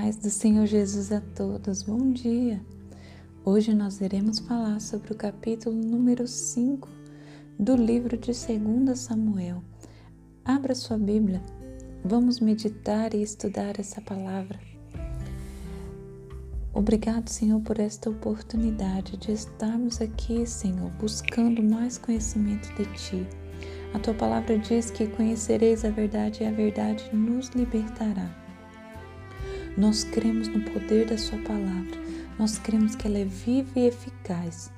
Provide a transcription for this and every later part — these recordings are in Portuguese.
paz do Senhor Jesus a todos, bom dia! Hoje nós iremos falar sobre o capítulo número 5 do livro de 2 Samuel. Abra sua Bíblia, vamos meditar e estudar essa palavra. Obrigado, Senhor, por esta oportunidade de estarmos aqui, Senhor, buscando mais conhecimento de Ti. A Tua palavra diz que conhecereis a verdade e a verdade nos libertará. Nós cremos no poder da Sua palavra, nós cremos que ela é viva e eficaz.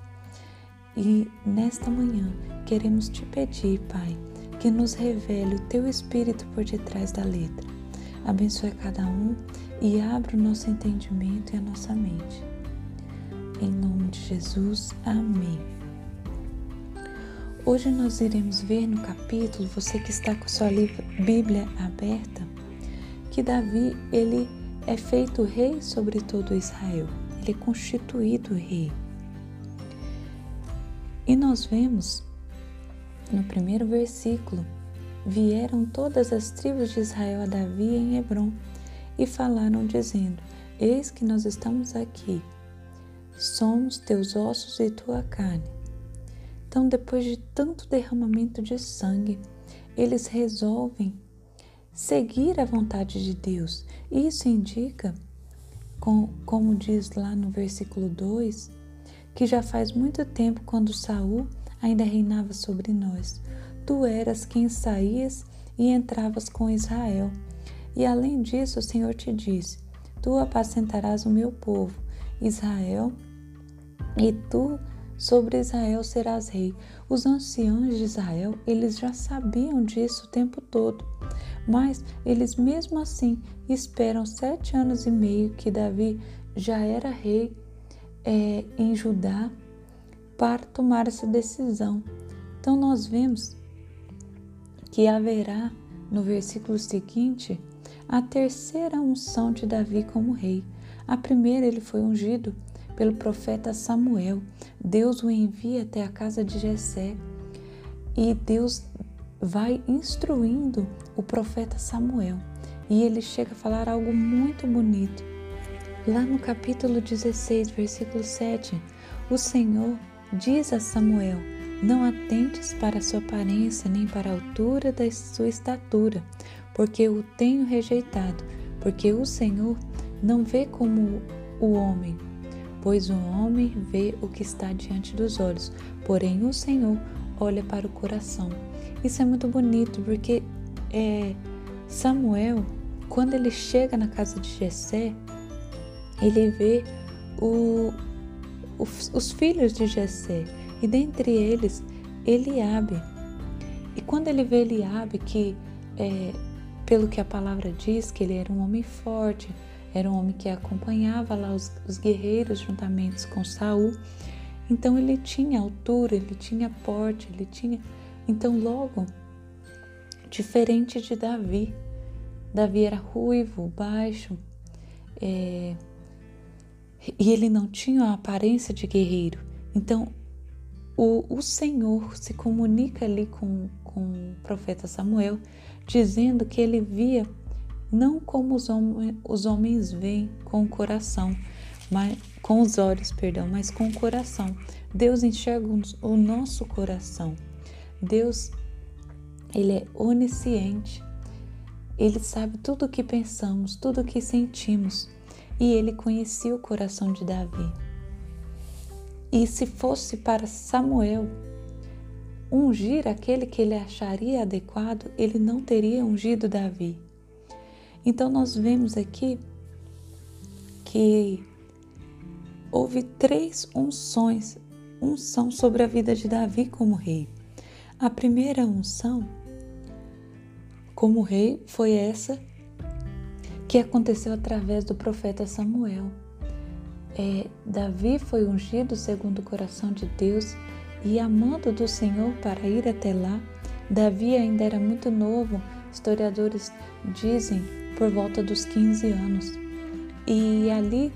E nesta manhã queremos te pedir, Pai, que nos revele o Teu Espírito por detrás da letra. Abençoe cada um e abra o nosso entendimento e a nossa mente. Em nome de Jesus, amém. Hoje nós iremos ver no capítulo, você que está com sua Bíblia aberta, que Davi ele é feito rei sobre todo Israel. Ele é constituído rei. E nós vemos no primeiro versículo: vieram todas as tribos de Israel a Davi em Hebron e falaram, dizendo: Eis que nós estamos aqui, somos teus ossos e tua carne. Então, depois de tanto derramamento de sangue, eles resolvem seguir a vontade de Deus. Isso indica, como diz lá no versículo 2, que já faz muito tempo, quando Saul ainda reinava sobre nós, tu eras quem saías e entravas com Israel. E além disso, o Senhor te disse: Tu apacentarás o meu povo, Israel, e tu sobre Israel serás rei. Os anciãos de Israel, eles já sabiam disso o tempo todo. Mas eles mesmo assim esperam sete anos e meio que Davi já era rei é, em Judá para tomar essa decisão. Então nós vemos que haverá no versículo seguinte a terceira unção de Davi como rei. A primeira ele foi ungido pelo profeta Samuel. Deus o envia até a casa de Jessé e Deus vai instruindo o profeta Samuel e ele chega a falar algo muito bonito. Lá no capítulo 16, versículo 7, o Senhor diz a Samuel: Não atentes para a sua aparência nem para a altura da sua estatura, porque o tenho rejeitado, porque o Senhor não vê como o homem, pois o homem vê o que está diante dos olhos, porém o Senhor olha para o coração. Isso é muito bonito porque é, Samuel, quando ele chega na casa de Jessé, ele vê o, os, os filhos de Jessé e dentre eles Eliabe. E quando ele vê Eliabe, que é, pelo que a palavra diz, que ele era um homem forte, era um homem que acompanhava lá os, os guerreiros juntamente com Saul, então ele tinha altura, ele tinha porte, ele tinha então, logo, diferente de Davi, Davi era ruivo, baixo, é, e ele não tinha a aparência de guerreiro. Então, o, o Senhor se comunica ali com, com o profeta Samuel, dizendo que ele via não como os, homens, os homens veem com o coração, mas com os olhos, perdão, mas com o coração. Deus enxerga o nosso coração. Deus, ele é onisciente. Ele sabe tudo o que pensamos, tudo o que sentimos, e ele conhecia o coração de Davi. E se fosse para Samuel ungir aquele que ele acharia adequado, ele não teria ungido Davi. Então nós vemos aqui que houve três unções, unção sobre a vida de Davi como rei. A primeira unção como rei foi essa que aconteceu através do profeta Samuel. É, Davi foi ungido segundo o coração de Deus e amando do Senhor para ir até lá. Davi ainda era muito novo, historiadores dizem por volta dos 15 anos. E ali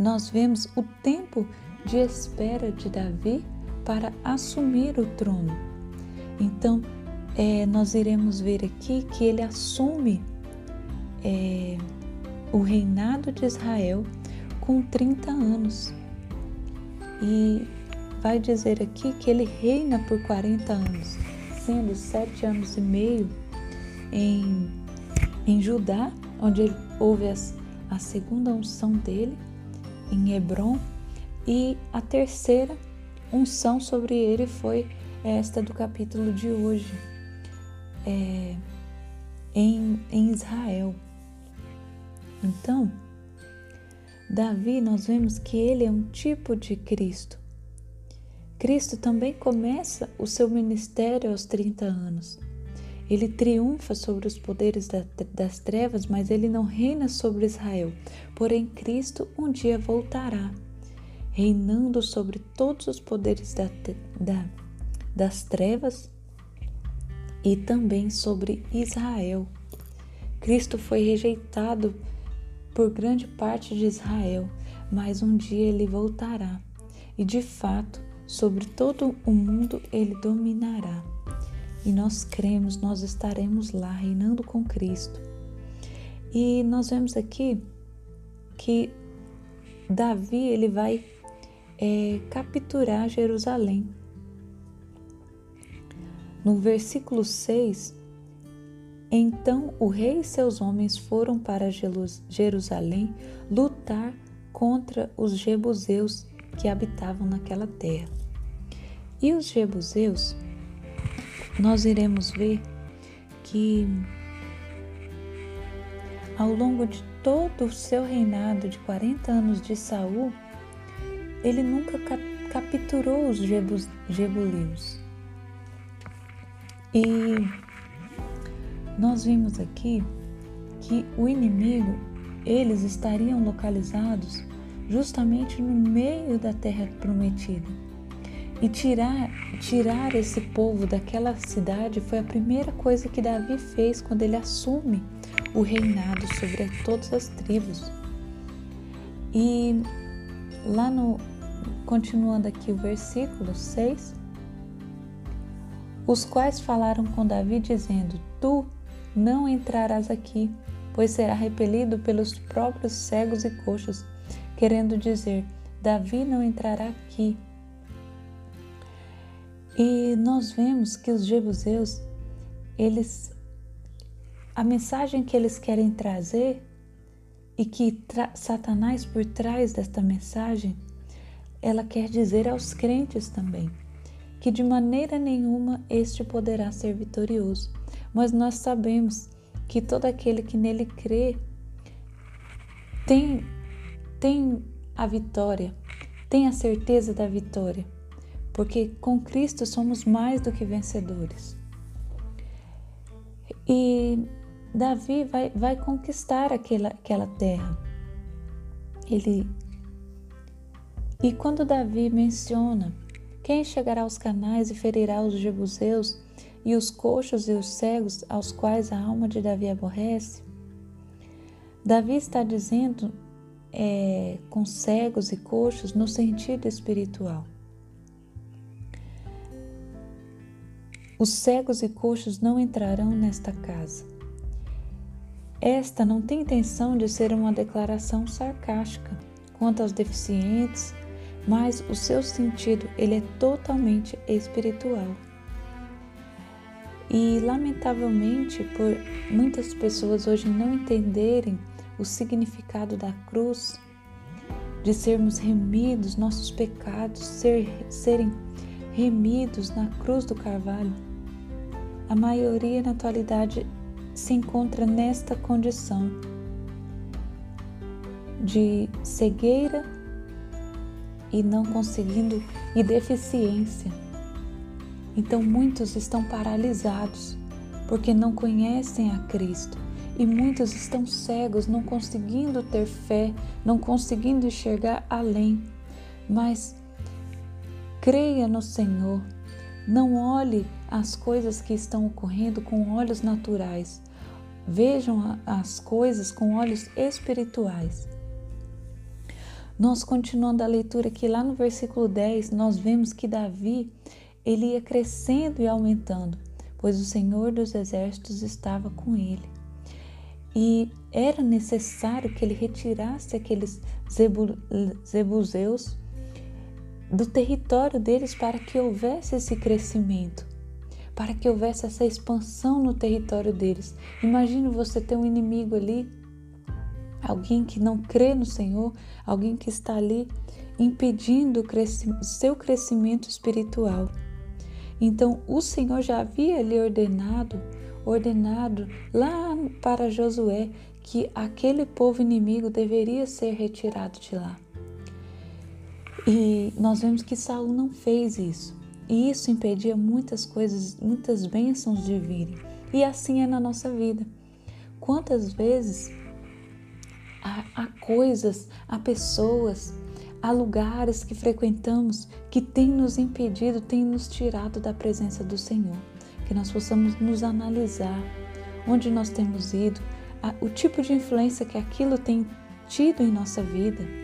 nós vemos o tempo de espera de Davi para assumir o trono. Então, é, nós iremos ver aqui que ele assume é, o reinado de Israel com 30 anos. E vai dizer aqui que ele reina por 40 anos, sendo sete anos e meio em, em Judá, onde houve as, a segunda unção dele, em Hebron, e a terceira unção sobre ele foi esta do capítulo de hoje, é, em, em Israel. Então, Davi, nós vemos que ele é um tipo de Cristo. Cristo também começa o seu ministério aos 30 anos. Ele triunfa sobre os poderes das trevas, mas ele não reina sobre Israel. Porém, Cristo um dia voltará, reinando sobre todos os poderes da, da, das trevas e também sobre Israel. Cristo foi rejeitado por grande parte de Israel, mas um dia ele voltará e de fato sobre todo o mundo ele dominará. E nós cremos, nós estaremos lá reinando com Cristo. E nós vemos aqui que Davi ele vai é, capturar Jerusalém. No versículo 6, então o rei e seus homens foram para Jerusalém lutar contra os jebuseus que habitavam naquela terra. E os jebuseus, nós iremos ver que ao longo de todo o seu reinado de 40 anos de Saul, ele nunca capturou os jebuleus. E nós vimos aqui que o inimigo, eles estariam localizados justamente no meio da terra prometida. E tirar, tirar esse povo daquela cidade foi a primeira coisa que Davi fez quando ele assume o reinado sobre todas as tribos. E lá no continuando aqui o versículo 6, os quais falaram com Davi dizendo: Tu não entrarás aqui, pois será repelido pelos próprios cegos e coxos, querendo dizer: Davi não entrará aqui. E nós vemos que os jebuseus, eles a mensagem que eles querem trazer e que Satanás por trás desta mensagem, ela quer dizer aos crentes também que de maneira nenhuma este poderá ser vitorioso mas nós sabemos que todo aquele que nele crê tem, tem a vitória, tem a certeza da vitória, porque com Cristo somos mais do que vencedores. E Davi vai, vai conquistar aquela, aquela terra. Ele e quando Davi menciona quem chegará aos canais e ferirá os jebuseus, e os coxos e os cegos aos quais a alma de Davi aborrece? Davi está dizendo é, com cegos e coxos no sentido espiritual. Os cegos e coxos não entrarão nesta casa. Esta não tem intenção de ser uma declaração sarcástica quanto aos deficientes, mas o seu sentido ele é totalmente espiritual. E lamentavelmente, por muitas pessoas hoje não entenderem o significado da cruz, de sermos remidos, nossos pecados ser, serem remidos na cruz do Carvalho, a maioria na atualidade se encontra nesta condição de cegueira e não conseguindo e deficiência então muitos estão paralisados porque não conhecem a Cristo e muitos estão cegos, não conseguindo ter fé, não conseguindo enxergar além. Mas creia no Senhor, não olhe as coisas que estão ocorrendo com olhos naturais. Vejam as coisas com olhos espirituais. Nós continuando a leitura aqui lá no versículo 10, nós vemos que Davi, ele ia crescendo e aumentando, pois o Senhor dos Exércitos estava com ele. e era necessário que ele retirasse aqueles zebuseus do território deles para que houvesse esse crescimento, para que houvesse essa expansão no território deles. Imagine você ter um inimigo ali, alguém que não crê no Senhor, alguém que está ali impedindo o seu crescimento espiritual. Então, o Senhor já havia lhe ordenado, ordenado lá para Josué que aquele povo inimigo deveria ser retirado de lá. E nós vemos que Saul não fez isso. E isso impedia muitas coisas, muitas bênçãos de virem. E assim é na nossa vida. Quantas vezes há, coisas, há pessoas, há lugares que frequentamos que têm nos impedido, têm nos tirado da presença do Senhor. Que nós possamos nos analisar onde nós temos ido, o tipo de influência que aquilo tem tido em nossa vida